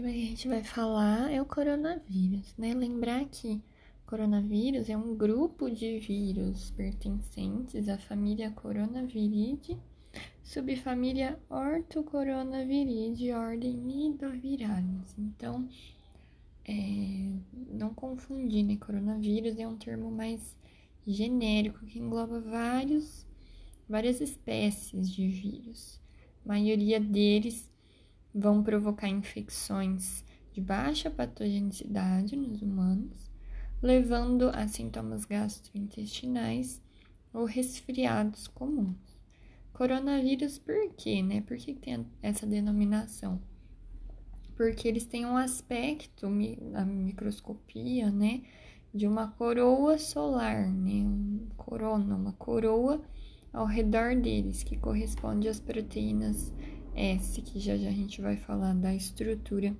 tema que a gente vai falar é o coronavírus, né? Lembrar que coronavírus é um grupo de vírus pertencentes à família Coronaviridae, subfamília Orthocoronaviridae, ordem Nidovirales. Então, é, não confundir, né? Coronavírus é um termo mais genérico que engloba vários, várias espécies de vírus. A maioria deles vão provocar infecções de baixa patogenicidade nos humanos, levando a sintomas gastrointestinais ou resfriados comuns. Coronavírus, por quê, né? Por que tem essa denominação? Porque eles têm um aspecto, na microscopia, né? De uma coroa solar, né? Corona, uma coroa ao redor deles, que corresponde às proteínas S, que já já a gente vai falar da estrutura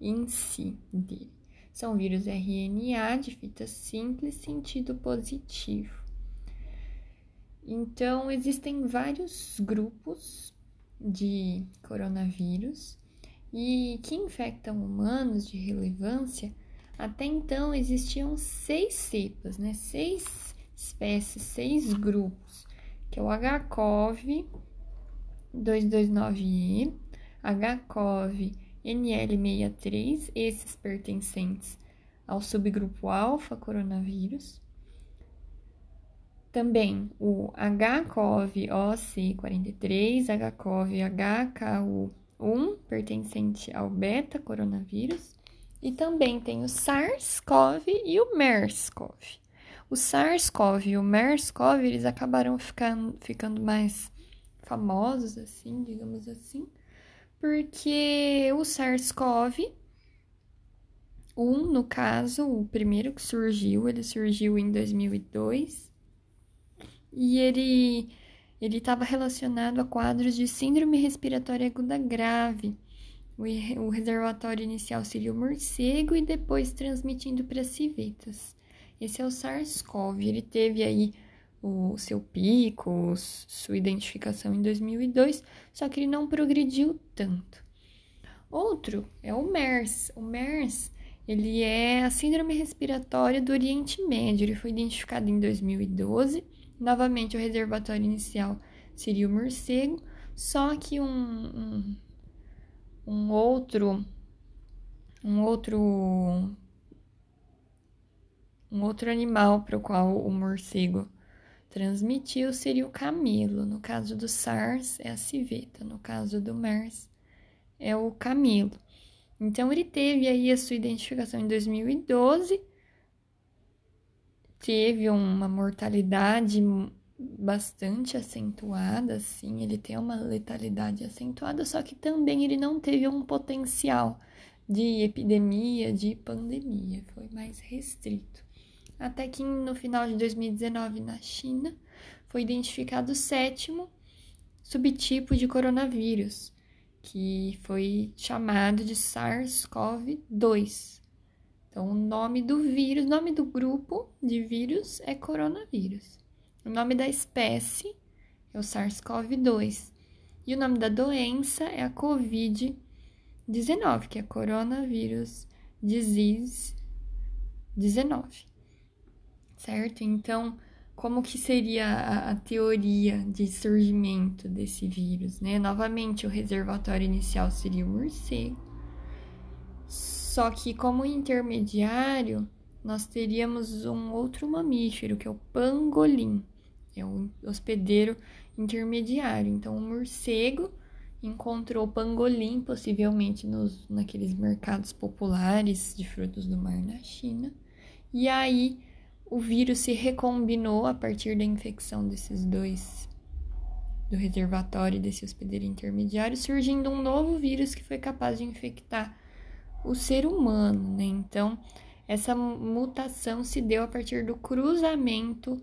em si dele. São vírus RNA de fita simples, sentido positivo. Então, existem vários grupos de coronavírus e que infectam humanos de relevância. Até então existiam seis cepas, né? Seis espécies, seis grupos, que é o HCOV, 229E, HCOV NL63, esses pertencentes ao subgrupo alfa coronavírus. Também o HCOV OC43, HCOV HKU1, pertencente ao beta coronavírus. E também tem o SARS-CoV e o MERS-CoV. O SARS-CoV e o MERS-CoV, eles acabaram ficando, ficando mais famosos, assim, digamos assim, porque o SARS-CoV, um no caso, o primeiro que surgiu, ele surgiu em 2002 e ele ele estava relacionado a quadros de síndrome respiratória aguda grave. O, reservatório inicial seria o morcego e depois transmitindo para civetas. Esse é o SARS-CoV. Ele teve aí o seu pico, sua identificação em 2002, só que ele não progrediu tanto. Outro é o MERS. O MERS, ele é a síndrome respiratória do Oriente Médio. Ele foi identificado em 2012. Novamente, o reservatório inicial seria o morcego, só que um, um, um outro um outro um outro animal para o qual o morcego transmitiu seria o camelo. No caso do SARS, é a civeta. No caso do MERS, é o camelo. Então, ele teve aí a sua identificação em 2012, teve uma mortalidade bastante acentuada, assim, ele tem uma letalidade acentuada, só que também ele não teve um potencial de epidemia, de pandemia, foi mais restrito até que no final de 2019, na China, foi identificado o sétimo subtipo de coronavírus, que foi chamado de SARS-CoV-2. Então, o nome do vírus, o nome do grupo de vírus é coronavírus. O nome da espécie é o SARS-CoV-2. E o nome da doença é a COVID-19, que é Coronavírus Disease 19 certo? Então, como que seria a, a, teoria de surgimento desse vírus, né? Novamente, o reservatório inicial seria o morcego. Só que como intermediário, nós teríamos um outro mamífero, que é o pangolim. É o hospedeiro intermediário. Então, o morcego encontrou pangolim, possivelmente nos, naqueles mercados populares de frutos do mar na China. E aí o vírus se recombinou a partir da infecção desses dois, do reservatório desse hospedeiro intermediário, surgindo um novo vírus que foi capaz de infectar o ser humano, né? Então, essa mutação se deu a partir do cruzamento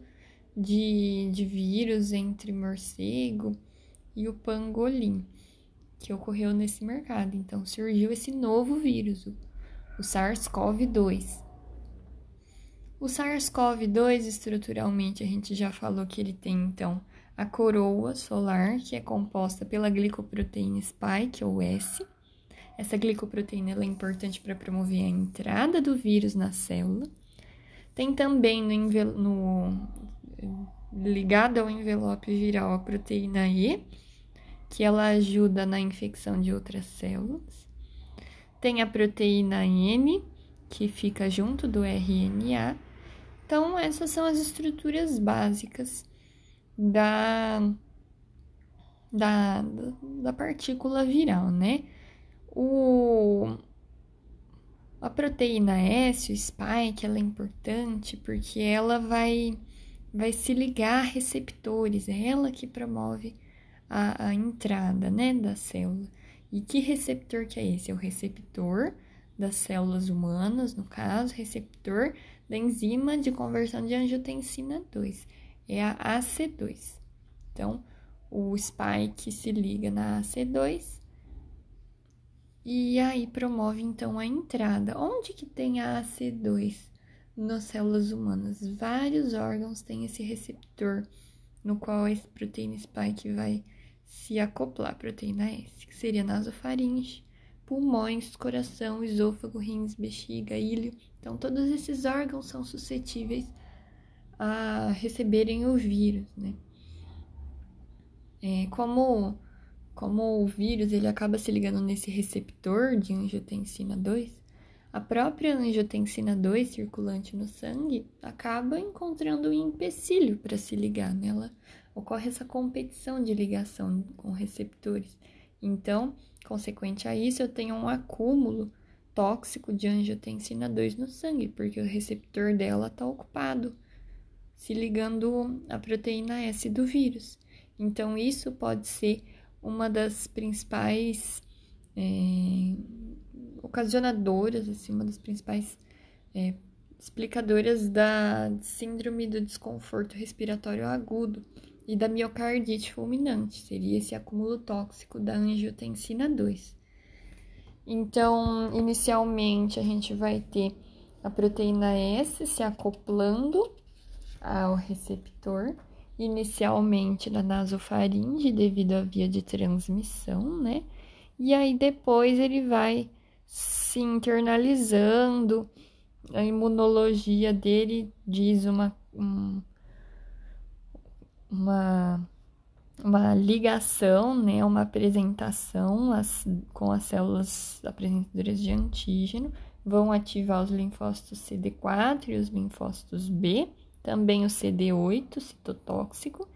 de, de vírus entre morcego e o pangolim, que ocorreu nesse mercado. Então, surgiu esse novo vírus, o SARS-CoV-2. O SARS-CoV-2, estruturalmente, a gente já falou que ele tem, então, a coroa solar, que é composta pela glicoproteína spike, ou S. Essa glicoproteína é importante para promover a entrada do vírus na célula. Tem também no, no ao envelope viral a proteína E, que ela ajuda na infecção de outras células. Tem a proteína N, que fica junto do RNA. Então, essas são as estruturas básicas da, da, da partícula viral, né? O, a proteína S, o spike, ela é importante porque ela vai, vai se ligar a receptores, é ela que promove a, a entrada, né, da célula. E que receptor que é esse? É o receptor das células humanas, no caso, receptor da enzima de conversão de angiotensina 2, é a AC2. Então, o spike se liga na AC2 e aí promove então a entrada. Onde que tem a AC2 nas células humanas? Vários órgãos têm esse receptor no qual esse proteína spike vai se acoplar, proteína S, que seria nasofaringe, pulmões, coração, esôfago, rins, bexiga, ilho. Então, todos esses órgãos são suscetíveis a receberem o vírus, né? É, como, como o vírus ele acaba se ligando nesse receptor de angiotensina 2, a própria angiotensina 2 circulante no sangue acaba encontrando um empecilho para se ligar nela. Ocorre essa competição de ligação com receptores. Então, consequente a isso, eu tenho um acúmulo tóxico de angiotensina 2 no sangue, porque o receptor dela está ocupado, se ligando à proteína S do vírus. Então, isso pode ser uma das principais é, ocasionadoras, assim, uma das principais é, explicadoras da síndrome do desconforto respiratório agudo e da miocardite fulminante, seria esse acúmulo tóxico da angiotensina 2. Então, inicialmente, a gente vai ter a proteína S se acoplando ao receptor, inicialmente na nasofaringe, devido à via de transmissão, né? E aí depois ele vai se internalizando, a imunologia dele diz uma, um, uma, uma ligação, né, uma apresentação as, com as células apresentadoras de antígeno, vão ativar os linfócitos CD4 e os linfócitos B, também o CD8 citotóxico.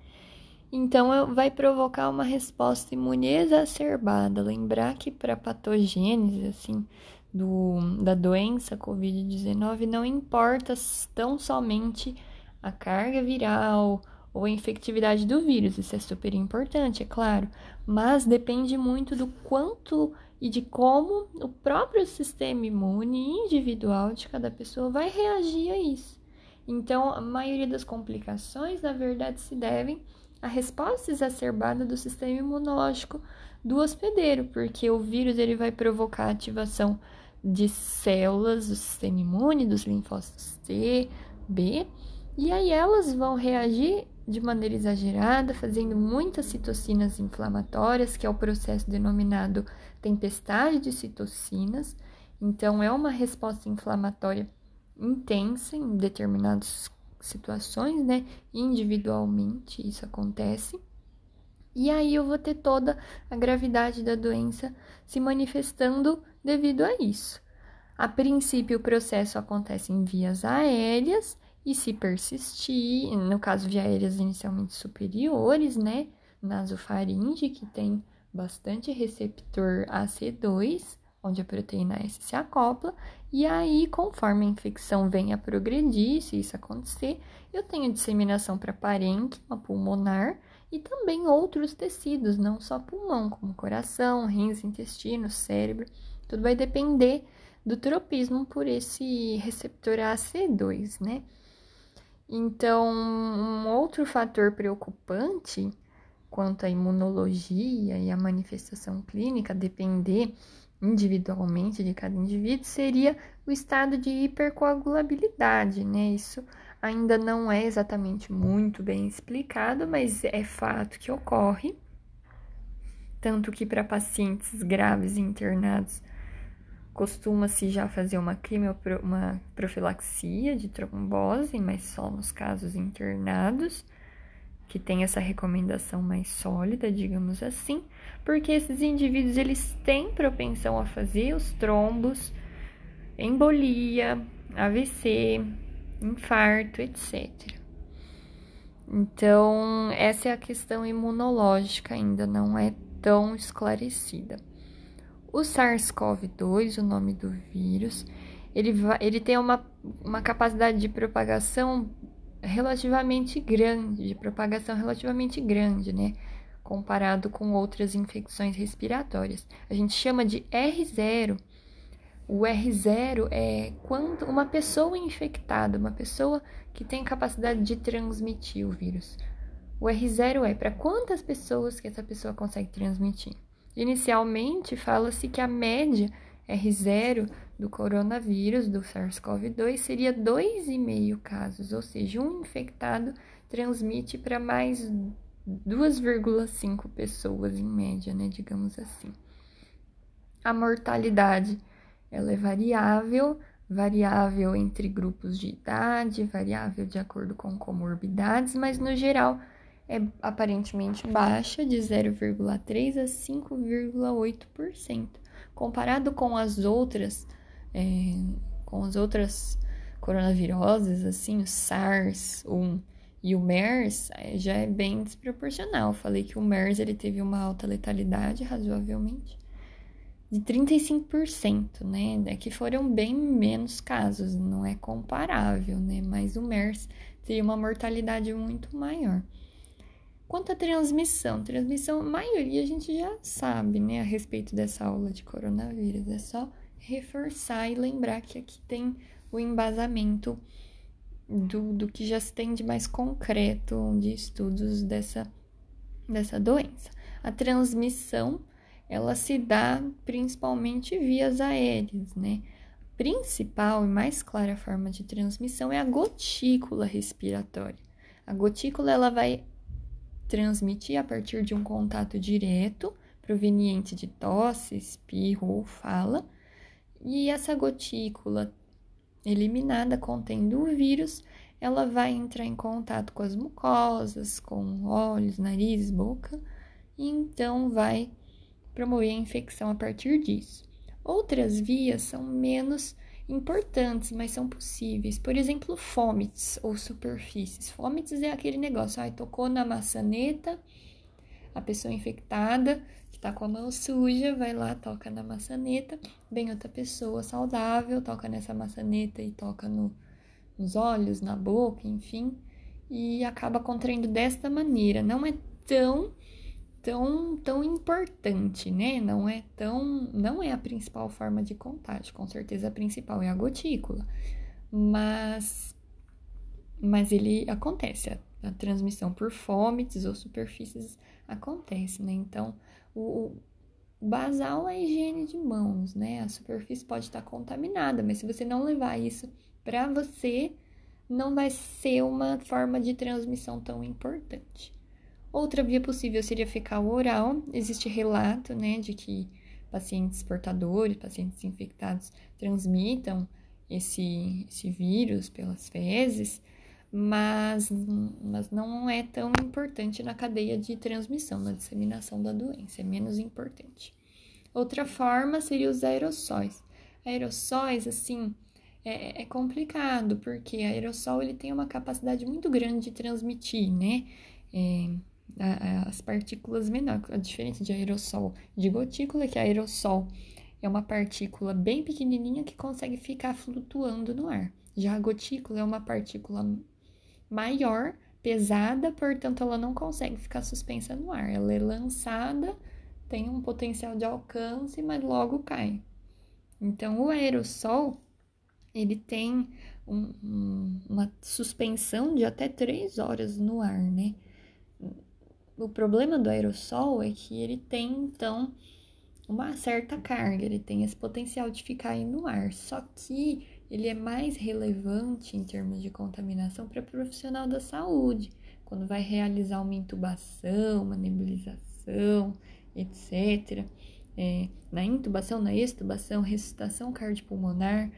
Então, vai provocar uma resposta imune exacerbada. Lembrar que para patogênese, assim, do, da doença Covid-19, não importa tão somente a carga viral ou a infectividade do vírus, isso é super importante, é claro, mas depende muito do quanto e de como o próprio sistema imune individual de cada pessoa vai reagir a isso. Então, a maioria das complicações, na verdade, se devem à resposta exacerbada do sistema imunológico do hospedeiro, porque o vírus ele vai provocar a ativação de células do sistema imune, dos linfócitos T, B, e aí elas vão reagir de maneira exagerada, fazendo muitas citocinas inflamatórias, que é o processo denominado tempestade de citocinas. Então, é uma resposta inflamatória intensa em determinadas situações, né? Individualmente isso acontece. E aí eu vou ter toda a gravidade da doença se manifestando devido a isso. A princípio, o processo acontece em vias aéreas e se persistir, no caso via aéreas inicialmente superiores, né, nasofaringe, que tem bastante receptor AC2, onde a proteína S se acopla, e aí, conforme a infecção venha a progredir, se isso acontecer, eu tenho disseminação para parênquima pulmonar e também outros tecidos, não só pulmão, como coração, rins, intestino, cérebro. Tudo vai depender do tropismo por esse receptor AC2, né? Então, um outro fator preocupante quanto à imunologia e à manifestação clínica, depender individualmente de cada indivíduo, seria o estado de hipercoagulabilidade, né? Isso ainda não é exatamente muito bem explicado, mas é fato que ocorre. Tanto que para pacientes graves internados, Costuma-se já fazer uma uma profilaxia de trombose, mas só nos casos internados, que tem essa recomendação mais sólida, digamos assim, porque esses indivíduos eles têm propensão a fazer os trombos, embolia, AVC, infarto, etc. Então, essa é a questão imunológica ainda não é tão esclarecida. O SARS-CoV-2, o nome do vírus, ele, vai, ele tem uma, uma capacidade de propagação relativamente grande, de propagação relativamente grande, né? Comparado com outras infecções respiratórias. A gente chama de R0. O R0 é quando uma pessoa infectada, uma pessoa que tem capacidade de transmitir o vírus. O R0 é para quantas pessoas que essa pessoa consegue transmitir. Inicialmente, fala-se que a média R0 do coronavírus, do SARS-CoV-2, seria 2,5 casos, ou seja, um infectado transmite para mais 2,5 pessoas em média, né, digamos assim. A mortalidade ela é variável, variável entre grupos de idade, variável de acordo com comorbidades, mas no geral é aparentemente baixa, de 0,3% a 5,8%. Comparado com as outras, é, com as outras coronaviroses, assim, o SARS-1 e o MERS, é, já é bem desproporcional. Falei que o MERS ele teve uma alta letalidade, razoavelmente, de 35%, né? É que foram bem menos casos, não é comparável, né? Mas o MERS teria uma mortalidade muito maior. Quanto à transmissão, transmissão, a maioria a gente já sabe, né, a respeito dessa aula de coronavírus. É só reforçar e lembrar que aqui tem o embasamento do, do que já se tem de mais concreto de estudos dessa, dessa doença. A transmissão, ela se dá principalmente vias aéreas, né? A principal e mais clara forma de transmissão é a gotícula respiratória. A gotícula, ela vai transmitir a partir de um contato direto, proveniente de tosse, espirro ou fala, e essa gotícula eliminada contendo o vírus, ela vai entrar em contato com as mucosas, com olhos, nariz, boca, e então vai promover a infecção a partir disso. Outras vias são menos importantes, mas são possíveis. Por exemplo, fomites ou superfícies. Fomites é aquele negócio, ai, tocou na maçaneta, a pessoa infectada, que tá com a mão suja, vai lá, toca na maçaneta, vem outra pessoa saudável, toca nessa maçaneta e toca no, nos olhos, na boca, enfim, e acaba contraindo desta maneira. Não é tão tão, tão importante, né? Não é tão, não é a principal forma de contágio, com certeza a principal é a gotícula, mas, mas ele acontece, a, a transmissão por fomites ou superfícies acontece, né? Então, o, o basal é a higiene de mãos, né? A superfície pode estar contaminada, mas se você não levar isso para você, não vai ser uma forma de transmissão tão importante. Outra via possível seria fecal oral. Existe relato, né, de que pacientes portadores, pacientes infectados transmitam esse, esse vírus pelas fezes, mas, mas não é tão importante na cadeia de transmissão, na disseminação da doença, é menos importante. Outra forma seria os aerossóis. Aerossóis, assim, é, é complicado, porque aerossol ele tem uma capacidade muito grande de transmitir, né? É, as partículas menores. A diferença de aerossol de gotícula é que aerossol é uma partícula bem pequenininha que consegue ficar flutuando no ar. Já a gotícula é uma partícula maior, pesada, portanto ela não consegue ficar suspensa no ar. Ela é lançada, tem um potencial de alcance, mas logo cai. Então o aerossol ele tem um, um, uma suspensão de até 3 horas no ar, né? O problema do aerossol é que ele tem, então, uma certa carga, ele tem esse potencial de ficar aí no ar. Só que ele é mais relevante em termos de contaminação para profissional da saúde, quando vai realizar uma intubação, uma nebulização, etc. é, na intubação, na extubação, ressuscitação cardiopulmonar,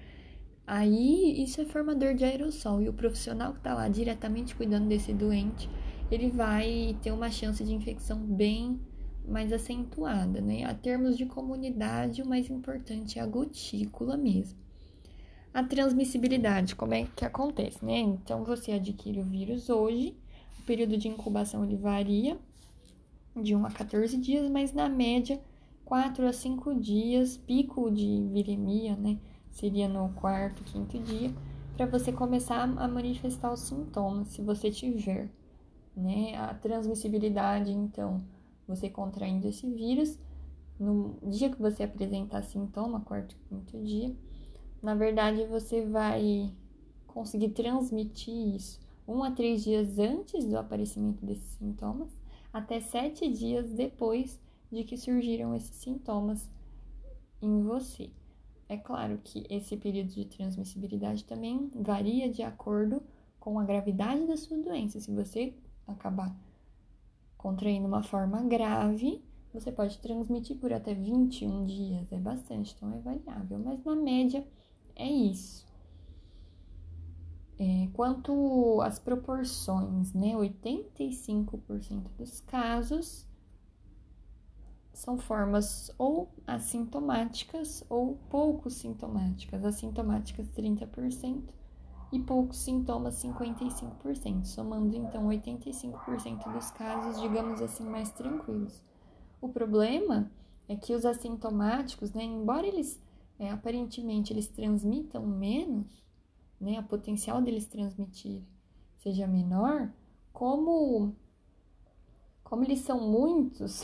aí isso é formador de aerossol e o profissional que está lá diretamente cuidando desse doente, ele vai ter uma chance de infecção bem mais acentuada, né? A termos de comunidade, o mais importante é a gotícula mesmo. A transmissibilidade, como é que acontece, né? Então, você adquire o vírus hoje, o período de incubação ele varia de 1 a 14 dias, mas na média, 4 a 5 dias, pico de viremia, né? Seria no quarto, quinto dia, para você começar a manifestar os sintomas, se você tiver, né? A transmissibilidade, então, você contraindo esse vírus, no dia que você apresentar sintoma, quarto, quinto dia, na verdade você vai conseguir transmitir isso um a três dias antes do aparecimento desses sintomas, até sete dias depois de que surgiram esses sintomas em você. É claro que esse período de transmissibilidade também varia de acordo com a gravidade da sua doença. Se você acabar contraindo uma forma grave, você pode transmitir por até 21 dias, é bastante, então é variável, mas na média é isso. É, quanto às proporções, né, 85% dos casos são formas ou assintomáticas ou pouco sintomáticas. Assintomáticas 30% e poucos sintomas 55%, somando então 85% dos casos, digamos assim, mais tranquilos. O problema é que os assintomáticos, né, embora eles é, aparentemente eles transmitam menos, né, a potencial deles transmitir seja menor, como como eles são muitos,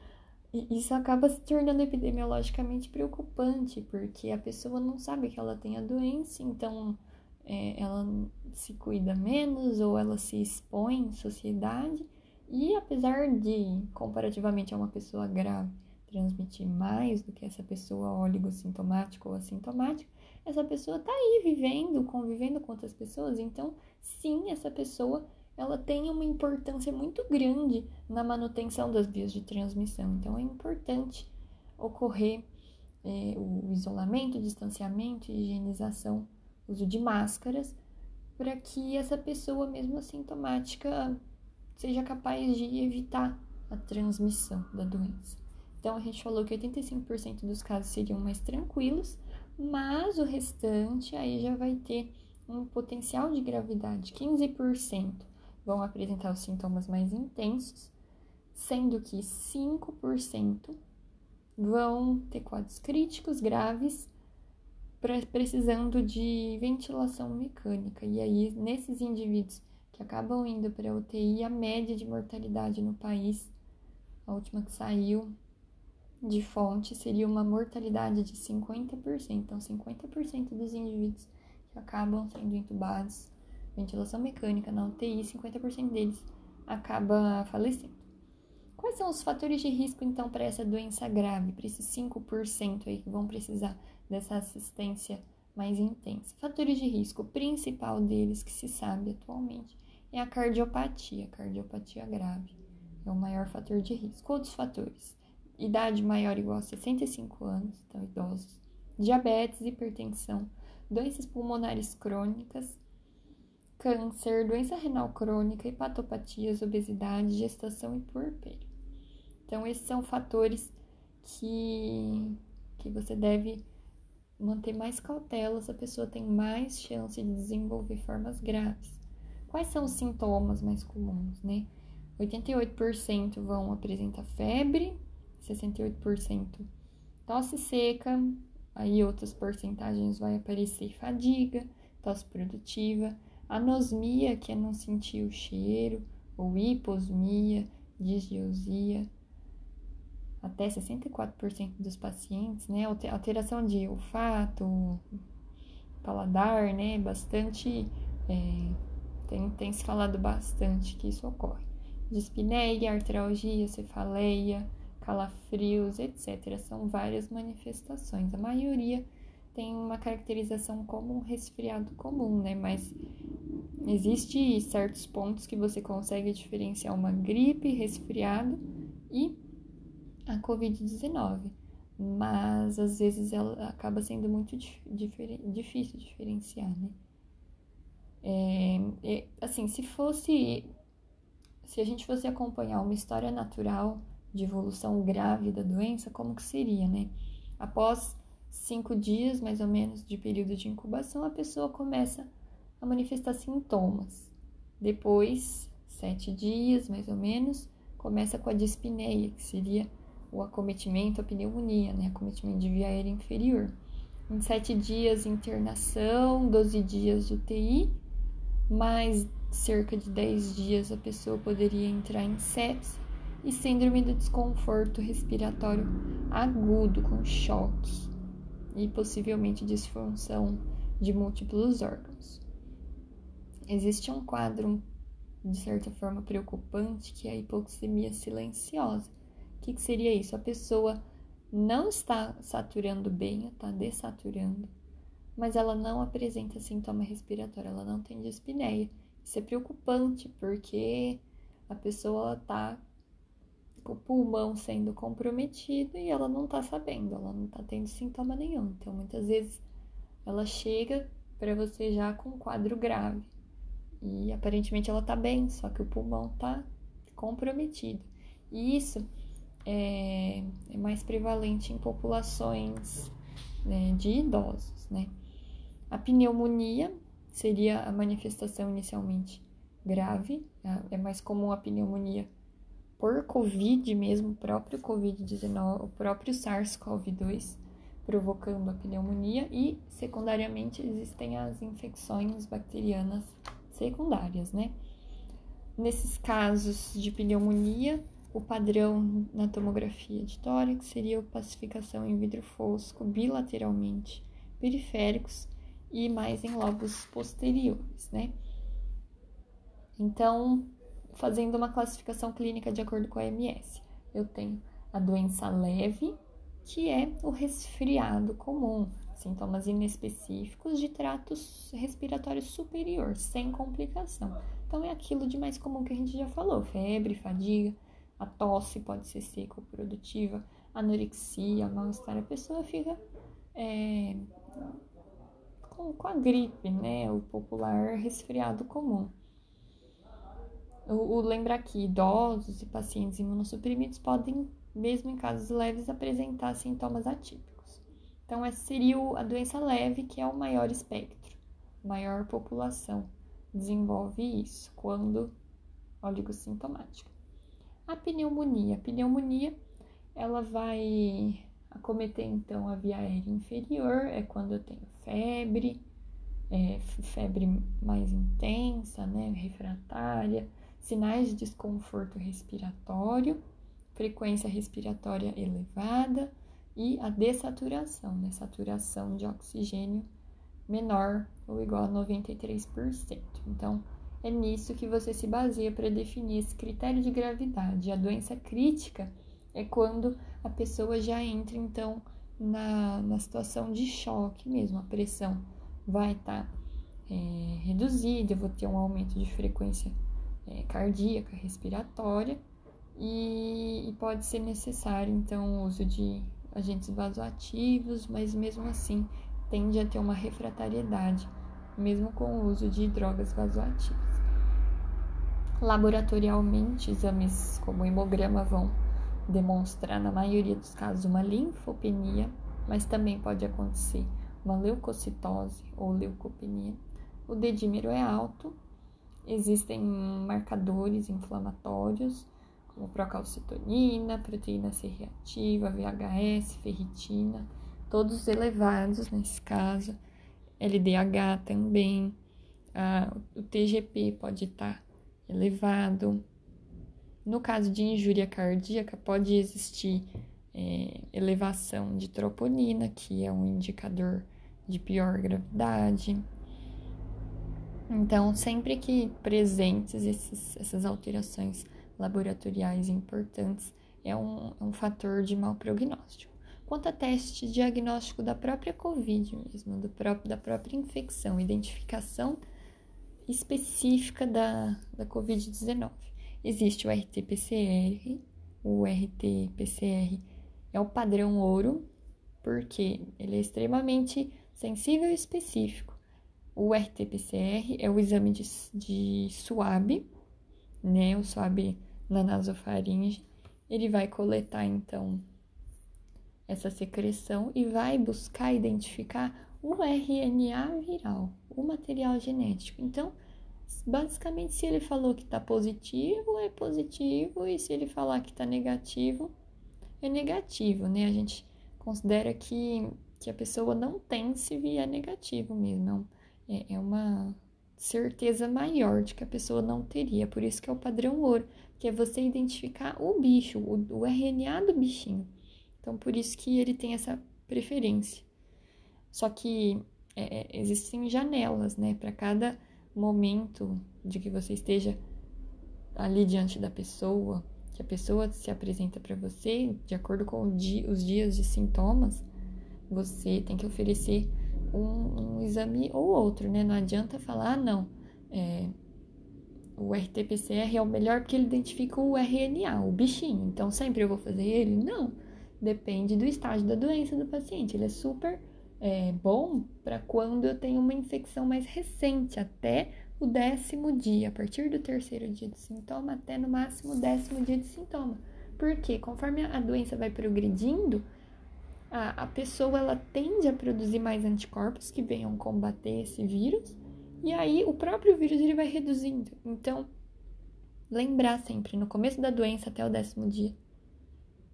isso acaba se tornando epidemiologicamente preocupante, porque a pessoa não sabe que ela tem a doença, então é, ela se cuida menos ou ela se expõe em sociedade. E apesar de, comparativamente a uma pessoa grave, transmitir mais do que essa pessoa oligossintomática ou assintomática, essa pessoa está aí vivendo, convivendo com outras pessoas, então sim, essa pessoa ela tem uma importância muito grande na manutenção das vias de transmissão. Então é importante ocorrer é, o isolamento, distanciamento, higienização uso de máscaras, para que essa pessoa, mesmo assintomática, seja capaz de evitar a transmissão da doença. Então, a gente falou que 85% dos casos seriam mais tranquilos, mas o restante aí já vai ter um potencial de gravidade. 15% vão apresentar os sintomas mais intensos, sendo que 5% vão ter quadros críticos graves precisando de ventilação mecânica. E aí, nesses indivíduos que acabam indo para a UTI, a média de mortalidade no país, a última que saiu de fonte, seria uma mortalidade de 50%. Então, 50% dos indivíduos que acabam sendo entubados, ventilação mecânica na UTI, 50% deles acaba falecendo. Quais são os fatores de risco, então, para essa doença grave, para esses 5% aí que vão precisar dessa assistência mais intensa. Fatores de risco, o principal deles que se sabe atualmente é a cardiopatia, cardiopatia grave. É o maior fator de risco. Outros fatores: idade maior igual a 65 anos, então idosos, diabetes, hipertensão, doenças pulmonares crônicas, câncer, doença renal crônica, hepatopatias, obesidade, gestação e puerpério. Então, esses são fatores que, que você deve manter mais cautela, essa pessoa tem mais chance de desenvolver formas graves. Quais são os sintomas mais comuns, né? 88% vão apresentar febre, 68% tosse seca, aí outras porcentagens vai aparecer fadiga, tosse produtiva, anosmia, que é não sentir o cheiro, ou hiposmia, disgeusia, até 64% dos pacientes, né? Alteração de olfato, paladar, né? Bastante. É, tem, tem se falado bastante que isso ocorre. Dispneia, artralgia, cefaleia, calafrios, etc. São várias manifestações. A maioria tem uma caracterização como um resfriado comum, né? Mas existe certos pontos que você consegue diferenciar uma gripe, resfriado e a Covid-19. mas às vezes ela acaba sendo muito difícil diferenciar, né? É, é, assim, se fosse. Se a gente fosse acompanhar uma história natural de evolução grave da doença, como que seria, né? Após cinco dias, mais ou menos, de período de incubação, a pessoa começa a manifestar sintomas. Depois, sete dias, mais ou menos, começa com a dispneia, que seria o acometimento, a pneumonia, né? Acometimento de via aérea inferior. Em sete dias, internação, 12 dias UTI, mais cerca de 10 dias a pessoa poderia entrar em sepse e síndrome do desconforto respiratório agudo com choque e possivelmente disfunção de múltiplos órgãos. Existe um quadro de certa forma preocupante que é a hipoxemia silenciosa. Que, que seria isso? A pessoa não está saturando bem, está dessaturando, mas ela não apresenta sintoma respiratório, ela não tem dispneia. Isso é preocupante porque a pessoa está com o pulmão sendo comprometido e ela não está sabendo, ela não está tendo sintoma nenhum. Então, muitas vezes ela chega para você já com um quadro grave e aparentemente ela está bem, só que o pulmão está comprometido. E isso é, é mais prevalente em populações né, de idosos, né? A pneumonia seria a manifestação inicialmente grave, é, é mais comum a pneumonia por Covid mesmo, o próprio Covid-19, o próprio SARS-CoV-2 provocando a pneumonia e secundariamente existem as infecções bacterianas secundárias, né? Nesses casos de pneumonia, o padrão na tomografia de tórax seria a pacificação em vidro fosco bilateralmente periféricos e mais em lobos posteriores, né? Então, fazendo uma classificação clínica de acordo com a MS, eu tenho a doença leve, que é o resfriado comum, sintomas inespecíficos de trato respiratório superior, sem complicação. Então, é aquilo de mais comum que a gente já falou: febre, fadiga, a tosse pode ser seca ou produtiva, anorexia, mal-estar. A pessoa fica é, com, com a gripe, né? O popular resfriado comum. O, o lembrar que idosos e pacientes imunossuprimidos podem, mesmo em casos leves, apresentar sintomas atípicos. Então, essa seria a doença leve, que é o maior espectro, maior população desenvolve isso quando oligossintomática. A pneumonia. A pneumonia, ela vai acometer então a via aérea inferior, é quando eu tenho febre, é, febre mais intensa, né, refratária, sinais de desconforto respiratório, frequência respiratória elevada e a dessaturação, né, saturação de oxigênio menor ou igual a 93%. Então, é nisso que você se baseia para definir esse critério de gravidade. A doença crítica é quando a pessoa já entra, então, na, na situação de choque mesmo. A pressão vai estar tá, é, reduzida, eu vou ter um aumento de frequência é, cardíaca, respiratória, e, e pode ser necessário, então, o uso de agentes vasoativos, mas mesmo assim tende a ter uma refratariedade, mesmo com o uso de drogas vasoativas. Laboratorialmente, exames como hemograma vão demonstrar, na maioria dos casos, uma linfopenia, mas também pode acontecer uma leucocitose ou leucopenia. O dedímero é alto, existem marcadores inflamatórios, como procalcitonina, proteína C reativa, VHS, ferritina, todos elevados nesse caso, LDH também, ah, o TGP pode estar elevado, no caso de injúria cardíaca, pode existir é, elevação de troponina, que é um indicador de pior gravidade. Então, sempre que presentes esses, essas alterações laboratoriais importantes, é um, é um fator de mau prognóstico. Quanto a teste diagnóstico da própria Covid mesmo, do próprio, da própria infecção, identificação específica da, da Covid-19. Existe o RT-PCR, o RT-PCR é o padrão ouro, porque ele é extremamente sensível e específico. O RT-PCR é o exame de, de SWAB, né? O SWAB na nasofaringe. Ele vai coletar, então, essa secreção e vai buscar identificar o RNA viral, o material genético. Então, basicamente, se ele falou que está positivo, é positivo, e se ele falar que está negativo, é negativo, né? A gente considera que, que a pessoa não tem se vier negativo mesmo. É, é uma certeza maior de que a pessoa não teria. Por isso que é o padrão ouro, que é você identificar o bicho, o, o RNA do bichinho. Então, por isso que ele tem essa preferência. Só que é, é existem janelas, né? Para cada momento de que você esteja ali diante da pessoa, que a pessoa se apresenta para você, de acordo com os dias de sintomas, você tem que oferecer um, um, exame ou outro, né? Não adianta falar, ah, não, é, o RT-PCR é o melhor porque ele identifica o RNA, o bichinho, então sempre eu vou fazer ele? Não depende do estágio da doença do paciente. Ele é super é, bom para quando eu tenho uma infecção mais recente, até o décimo dia, a partir do terceiro dia de sintoma até no máximo o décimo dia de sintoma. Porque conforme a doença vai progredindo, a, a pessoa ela tende a produzir mais anticorpos que venham combater esse vírus, e aí o próprio vírus ele vai reduzindo. Então, lembrar sempre, no começo da doença até o décimo dia,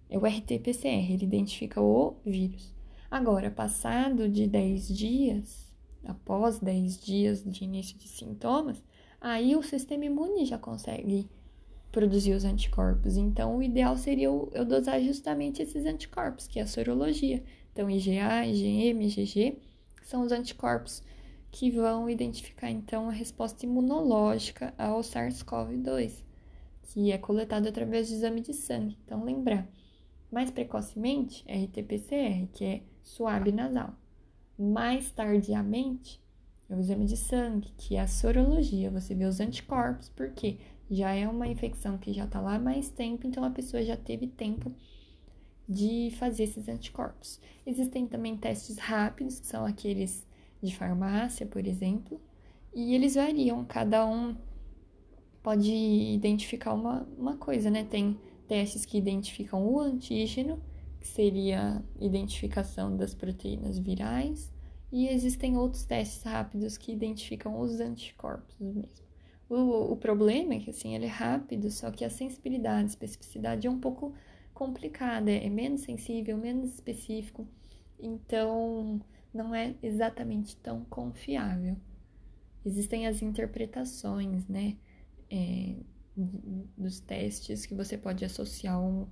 é o RT-PCR, ele identifica o vírus. Agora, passado de 10 dias, após 10 dias de início de sintomas, aí o sistema imune já consegue produzir os anticorpos. Então, o ideal seria eu, dosar justamente esses anticorpos, que é a sorologia. Então, IgA, IgM, IgG são os anticorpos que vão identificar então a resposta imunológica ao SARS-CoV-2, que é coletado através de exame de sangue. Então, lembrar, mais precocemente, RT-PCR, que é suave nasal. Mais tardiamente, é o exame de sangue, que é a sorologia. Você vê os anticorpos, porque já é uma infecção que já está lá há mais tempo, então a pessoa já teve tempo de fazer esses anticorpos. Existem também testes rápidos, que são aqueles de farmácia, por exemplo, e eles variam, cada um pode identificar uma, uma coisa, né? Tem testes que identificam o antígeno, que seria a identificação das proteínas virais, e existem outros testes rápidos que identificam os anticorpos mesmo. O, o problema é que assim, ele é rápido, só que a sensibilidade, a especificidade é um pouco complicada, é menos sensível, menos específico, então não é exatamente tão confiável. Existem as interpretações, né? É, dos testes que você pode associar um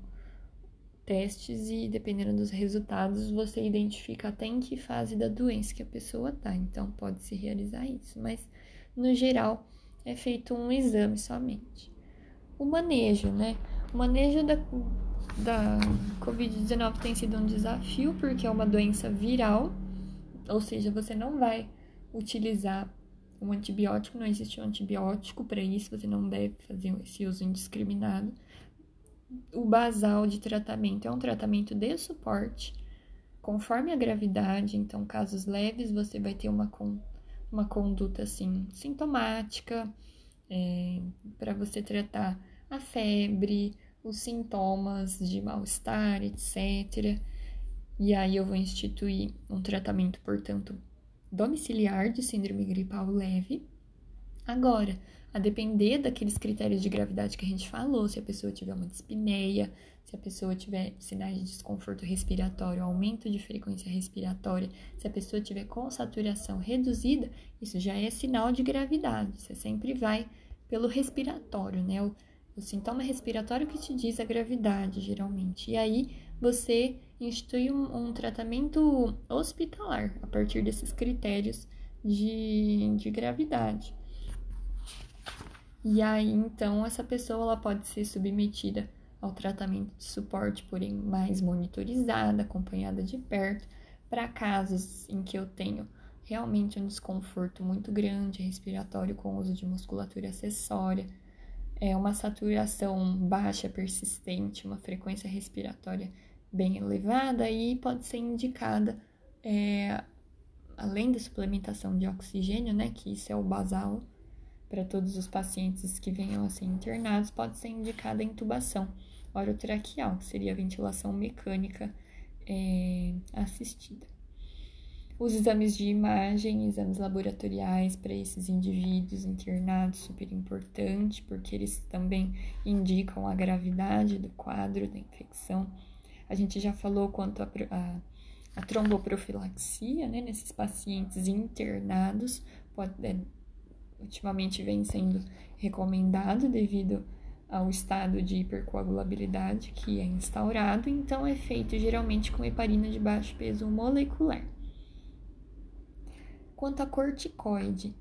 testes e dependendo dos resultados você identifica até em que fase da doença que a pessoa tá. Então pode se realizar isso, mas no geral é feito um exame somente. O manejo, né? O manejo da, da Covid-19 tem sido um desafio porque é uma doença viral, ou seja, você não vai utilizar um antibiótico, não existe um antibiótico para isso, você não deve fazer esse uso indiscriminado. O basal de tratamento é um tratamento de suporte, conforme a gravidade, então, casos leves, você vai ter uma, uma conduta assim, sintomática, é, para você tratar a febre, os sintomas de mal-estar, etc. E aí eu vou instituir um tratamento, portanto, domiciliar de síndrome gripal leve. Agora, a depender daqueles critérios de gravidade que a gente falou, se a pessoa tiver uma dispneia, se a pessoa tiver sinais de desconforto respiratório, aumento de frequência respiratória, se a pessoa tiver com saturação reduzida, isso já é sinal de gravidade. Você sempre vai pelo respiratório, né? O, o sintoma respiratório que te diz a gravidade, geralmente. E aí você institui um, um tratamento hospitalar a partir desses critérios de, de gravidade. E aí, então, essa pessoa ela pode ser submetida ao tratamento de suporte, porém mais monitorizada, acompanhada de perto, para casos em que eu tenho realmente um desconforto muito grande respiratório com uso de musculatura acessória, é uma saturação baixa persistente, uma frequência respiratória bem elevada, aí pode ser indicada, é, além da suplementação de oxigênio, né, que isso é o basal para todos os pacientes que venham a ser internados, pode ser indicada a intubação orotraqueal, que seria a ventilação mecânica é, assistida. Os exames de imagem, exames laboratoriais para esses indivíduos internados, super importante, porque eles também indicam a gravidade do quadro da infecção. A gente já falou quanto a, a, a tromboprofilaxia, né, nesses pacientes internados, pode, é, ultimamente vem sendo recomendado devido ao estado de hipercoagulabilidade que é instaurado, então é feito geralmente com heparina de baixo peso molecular. Quanto a corticoide,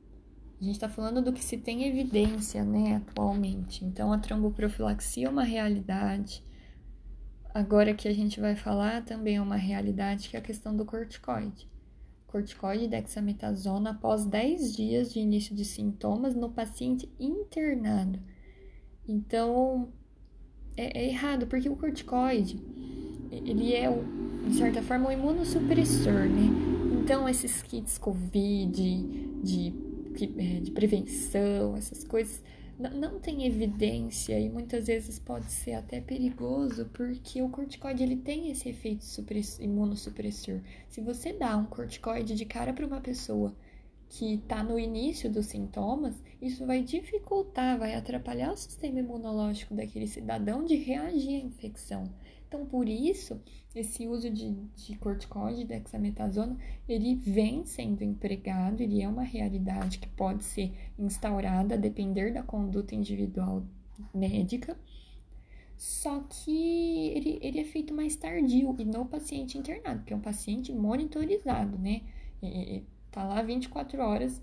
a gente está falando do que se tem evidência, né, atualmente. Então, a tromboprofilaxia é uma realidade. Agora que a gente vai falar também é uma realidade que é a questão do corticoide. Corticoide dexametasona após 10 dias de início de sintomas no paciente internado então, é, é errado, porque o corticoide, ele é, de certa forma, um imunossupressor, né? Então, esses kits COVID, de, é, de prevenção, essas coisas, não, tem evidência e muitas vezes pode ser até perigoso, porque o corticoide ele tem esse efeito imunossupressor. Se você dá um corticoide de cara para uma pessoa que está no início dos sintomas, isso vai dificultar, vai atrapalhar o sistema imunológico daquele cidadão de reagir à infecção. Então, por isso, esse uso de, de corticoide, dexametasona, ele vem sendo empregado, ele é uma realidade que pode ser instaurada a depender da conduta individual médica, só que ele, ele é feito mais tardio e no paciente internado, que é um paciente monitorizado, né? Tá lá 24 horas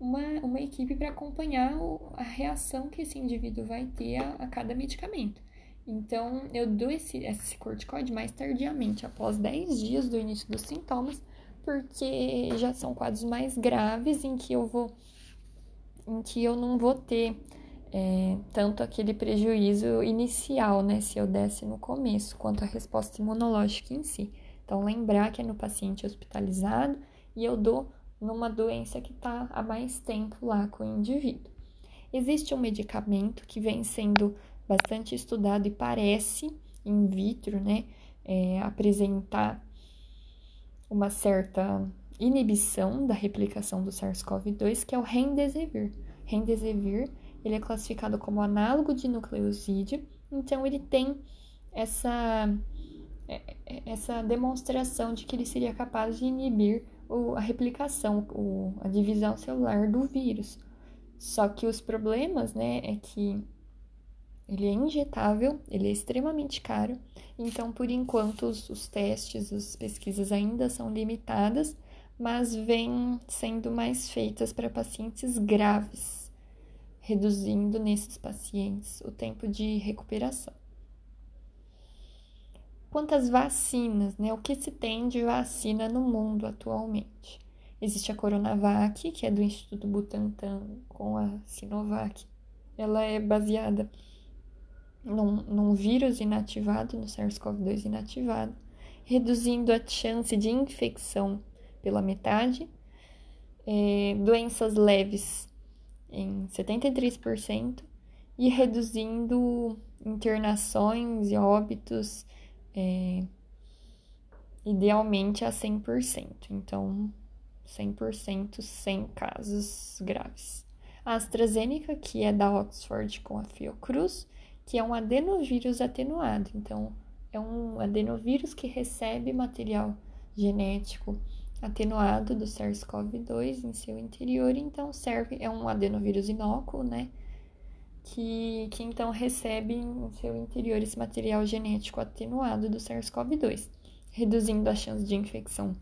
uma, uma equipe para acompanhar o, a reação que esse indivíduo vai ter a, a cada medicamento. Então, eu dou esse, esse corticoide mais tardiamente, após 10 dias do início dos sintomas, porque já são quadros mais graves em que eu vou em que eu não vou ter é, tanto aquele prejuízo inicial, né, se eu desse no começo, quanto a resposta imunológica em si. Então, lembrar que é no paciente hospitalizado e eu dou numa doença que está há mais tempo lá com o indivíduo. Existe um medicamento que vem sendo bastante estudado e parece in vitro, né, é, apresentar uma certa inibição da replicação do SARS-CoV-2, que é o Remdesivir. Remdesivir, ele é classificado como análogo de nucleosídeo, então ele tem essa é, é, essa demonstração de que ele seria capaz de inibir a replicação, a divisão celular do vírus. Só que os problemas, né, é que ele é injetável, ele é extremamente caro, então por enquanto os, os testes, as pesquisas ainda são limitadas, mas vêm sendo mais feitas para pacientes graves, reduzindo nesses pacientes o tempo de recuperação. Quantas vacinas, né? O que se tem de vacina no mundo atualmente? Existe a Coronavac, que é do Instituto Butantan com a Sinovac. Ela é baseada num, num vírus inativado, no SARS-CoV-2 inativado, reduzindo a chance de infecção pela metade, é, doenças leves em 73% e reduzindo internações e óbitos é, idealmente a 100%. Então, 100% sem casos graves. A AstraZeneca, que é da Oxford com a Fiocruz, que é um adenovírus atenuado. Então, é um adenovírus que recebe material genético atenuado do SARS-CoV-2 em seu interior, então serve, é um adenovírus inócuo, né? que, que então recebe em seu interior esse material genético atenuado do SARS-CoV-2, reduzindo a chance de infecção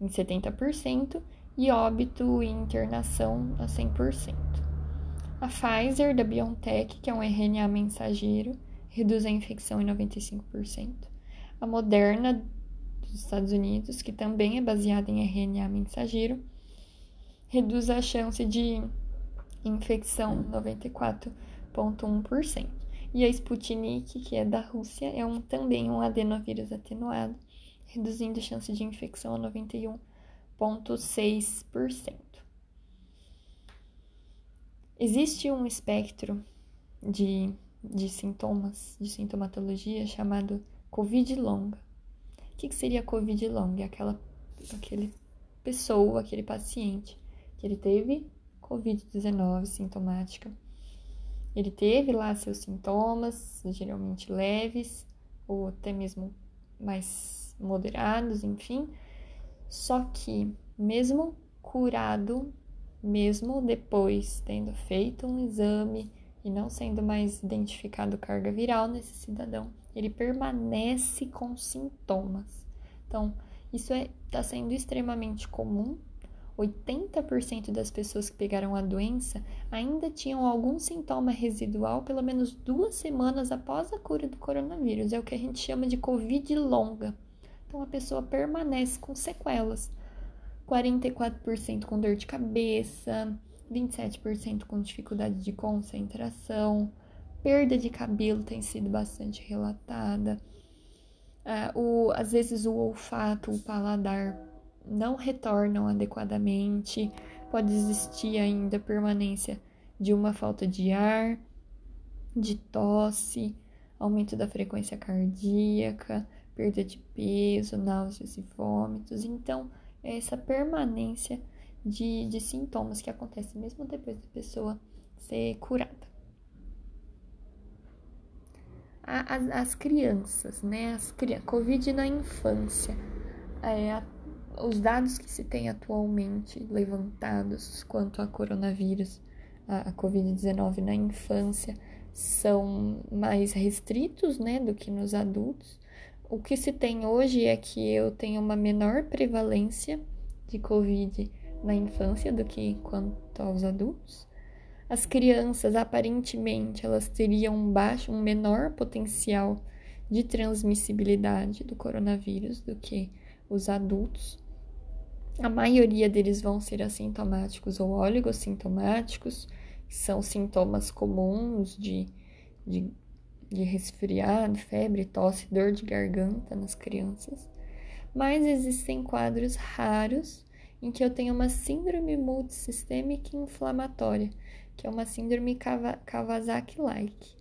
em 70% e óbito e internação a 100%. A Pfizer da BioNTech, que é um RNA mensageiro, reduz a infecção em 95%. A Moderna dos Estados Unidos, que também é baseada em RNA mensageiro, reduz a chance de infecção 94%. 0,1%. E a Sputnik, que é da Rússia, é um, também um adenovírus atenuado, reduzindo a chance de infecção a 91,6%. Existe um espectro de, de sintomas, de sintomatologia chamado Covid longa. O que, que seria Covid longa? É aquela aquele pessoa, aquele paciente que ele teve Covid-19 sintomática. Ele teve lá seus sintomas, geralmente leves, ou até mesmo mais moderados, enfim. Só que, mesmo curado mesmo depois tendo feito um exame e não sendo mais identificado carga viral nesse cidadão, ele permanece com sintomas. Então, isso está é, tá sendo extremamente comum. 80% das pessoas que pegaram a doença ainda tinham algum sintoma residual pelo menos duas semanas após a cura do coronavírus. É o que a gente chama de Covid longa. Então, a pessoa permanece com sequelas. 44% com dor de cabeça, 27% com dificuldade de concentração, perda de cabelo tem sido bastante relatada. Uh, o, às vezes o olfato, o paladar não retornam adequadamente, pode existir ainda permanência de uma falta de ar, de tosse, aumento da frequência cardíaca, perda de peso, náuseas e vômitos. Então, essa permanência de, de sintomas que acontece mesmo depois da pessoa ser curada. As, as crianças, né? As Covid na infância. É, a, os dados que se tem atualmente levantados quanto a coronavírus, a, a Covid-19 na infância, são mais restritos, né, do que nos adultos. O que se tem hoje é que eu tenho uma menor prevalência de Covid na infância do que quanto aos adultos. As crianças, aparentemente, elas teriam um baixo, um menor potencial de transmissibilidade do coronavírus do que os adultos. A maioria deles vão ser assintomáticos ou oligossintomáticos, que são sintomas comuns de, de de resfriado, febre, tosse, dor de garganta nas crianças, mas existem quadros raros em que eu tenho uma síndrome multissistêmica inflamatória, que é uma síndrome Kawasaki-like,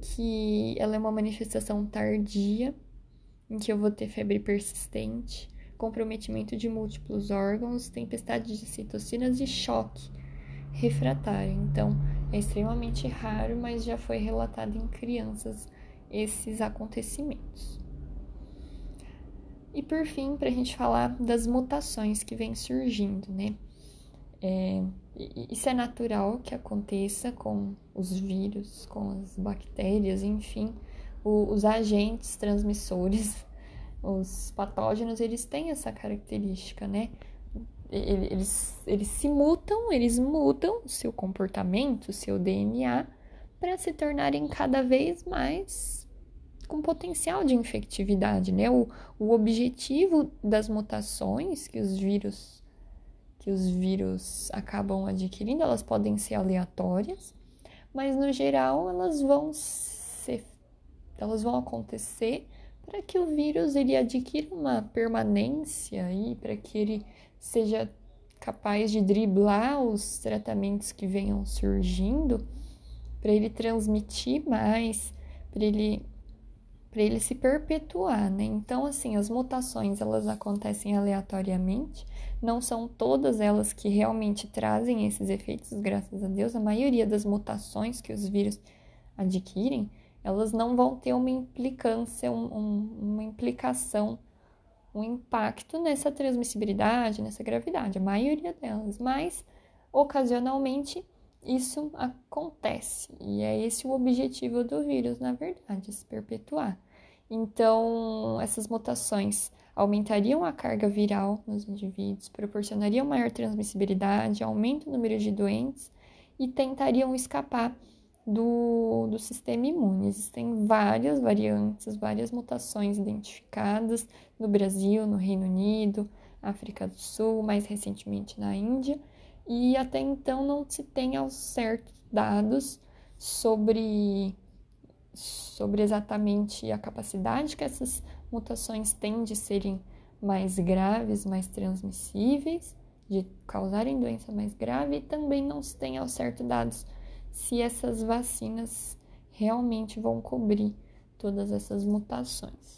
que ela é uma manifestação tardia, em que eu vou ter febre persistente, comprometimento de múltiplos órgãos, tempestade de citocinas e choque refratário. Então, é extremamente raro, mas já foi relatado em crianças esses acontecimentos. E por fim, para a gente falar das mutações que vêm surgindo, né? É, isso é natural que aconteça com os vírus, com as bactérias, enfim, o, os agentes transmissores, os patógenos, eles têm essa característica, né? Eles, eles se mutam, eles mudam o seu comportamento, o seu DNA, para se tornarem cada vez mais com potencial de infectividade, né? O, o objetivo das mutações que os vírus que os vírus acabam adquirindo, elas podem ser aleatórias, mas no geral elas vão ser elas vão acontecer para que o vírus ele adquira uma permanência e para que ele seja capaz de driblar os tratamentos que venham surgindo, para ele transmitir mais, para ele para ele se perpetuar, né? Então, assim, as mutações elas acontecem aleatoriamente, não são todas elas que realmente trazem esses efeitos, graças a Deus. A maioria das mutações que os vírus adquirem, elas não vão ter uma implicância, um, um, uma implicação um impacto nessa transmissibilidade, nessa gravidade, a maioria delas, mas ocasionalmente isso acontece e é esse o objetivo do vírus, na verdade, se perpetuar. Então, essas mutações aumentariam a carga viral nos indivíduos, proporcionariam maior transmissibilidade, aumento no número de doentes e tentariam escapar do, do sistema imune. Existem várias variantes, várias mutações identificadas no Brasil, no Reino Unido, África do Sul, mais recentemente na Índia, e até então não se tem aos certos dados sobre sobre exatamente a capacidade que essas mutações têm de serem mais graves, mais transmissíveis, de causarem doença mais grave, e também não se tem ao certo dados se essas vacinas realmente vão cobrir todas essas mutações.